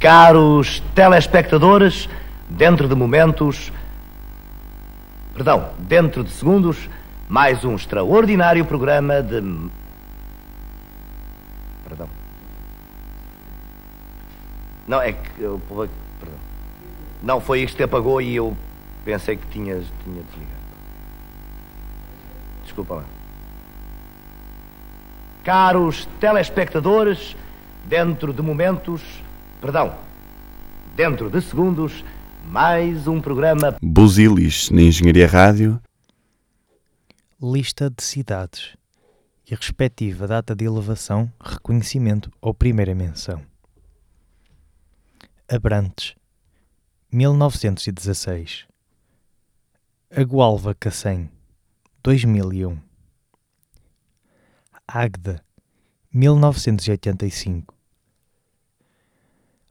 Caros telespectadores, dentro de momentos. Perdão, dentro de segundos, mais um extraordinário programa de. Perdão. Não, é que. Eu, perdão. Não, foi isto que apagou e eu pensei que tinha, tinha desligado. Desculpa lá. Caros telespectadores, dentro de momentos. Perdão. Dentro de segundos, mais um programa. Buzilis na Engenharia Rádio. Lista de cidades e respectiva data de elevação, reconhecimento ou primeira menção. Abrantes, 1916. Agualva Cacém, 2001. Agda, 1985.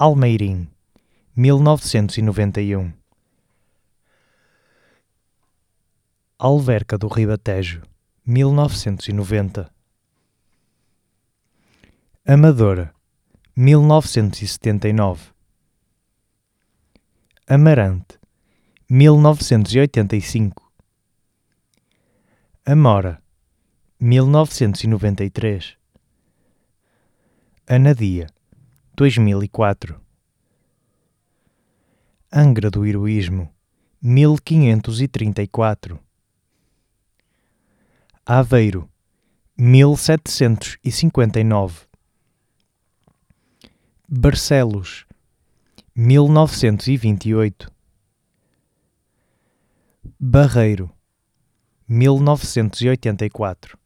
Almeirim, 1991 Alverca do Ribatejo, 1990 Amadora, 1979 Amarante, 1985 Amora, 1993 Anadia, 2004. Angra do Heroísmo, 1534. Aveiro, 1759. Barcelos, 1928. Barreiro, 1984.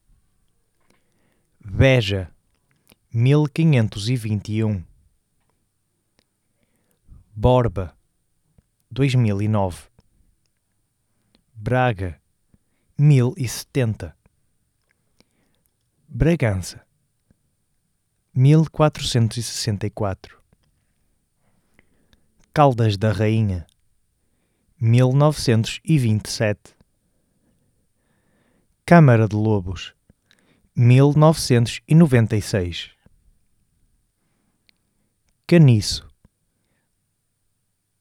Beja, 1521. Borba, 2009. Braga, 1070. Bragança, 1464. Caldas da Rainha, 1927. Câmara de Lobos, 1996. Caniço,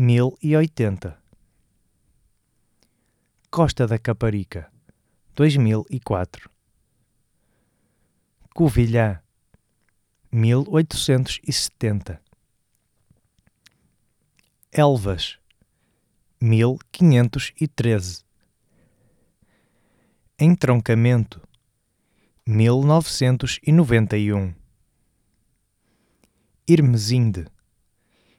1080 Costa da Caparica 2004 Covilhã 1870 Elvas 1513 Entroncamento 1991 Irmesinde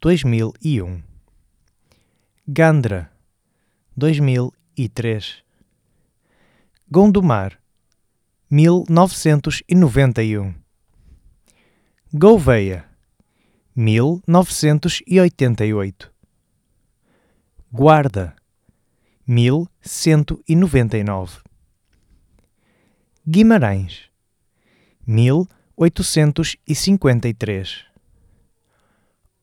2001 Gandra 2003 Gondomar 1991 Gouveia 1988 Guarda 1199 Guimarães 1853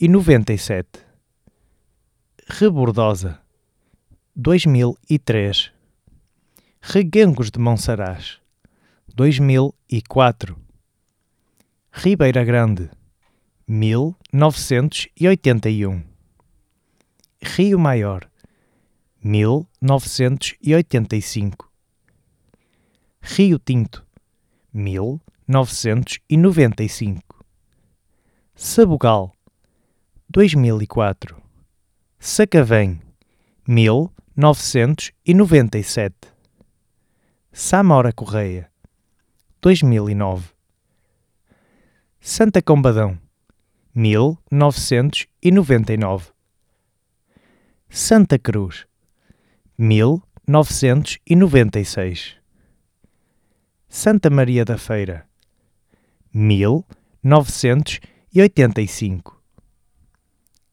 e noventa e sete, Rebordosa, dois mil e três, Reguengos de Monsaraz, dois mil e quatro, Ribeira Grande, mil novecentos e oitenta e um, Rio Maior, mil novecentos e oitenta e cinco, Rio Tinto, mil novecentos e noventa e cinco, Sabugal, 2004. Sacavém, 1997. Samora Correia, 2009. Santa Combadão, 1999. Santa Cruz, 1996. Santa Maria da Feira, 1985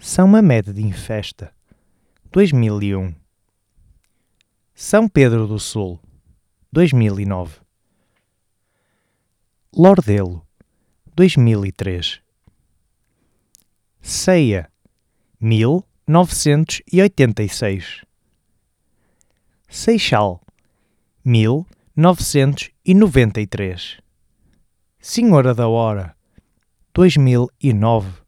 São Mamed de Infesta, 2001. São Pedro do Sul, 2009. Lordelo, 2003. Ceia, 1986. Seixal, 1993. Senhora da Hora, 2009.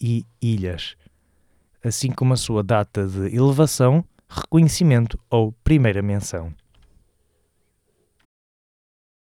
e Ilhas, assim como a sua data de elevação, reconhecimento ou primeira menção.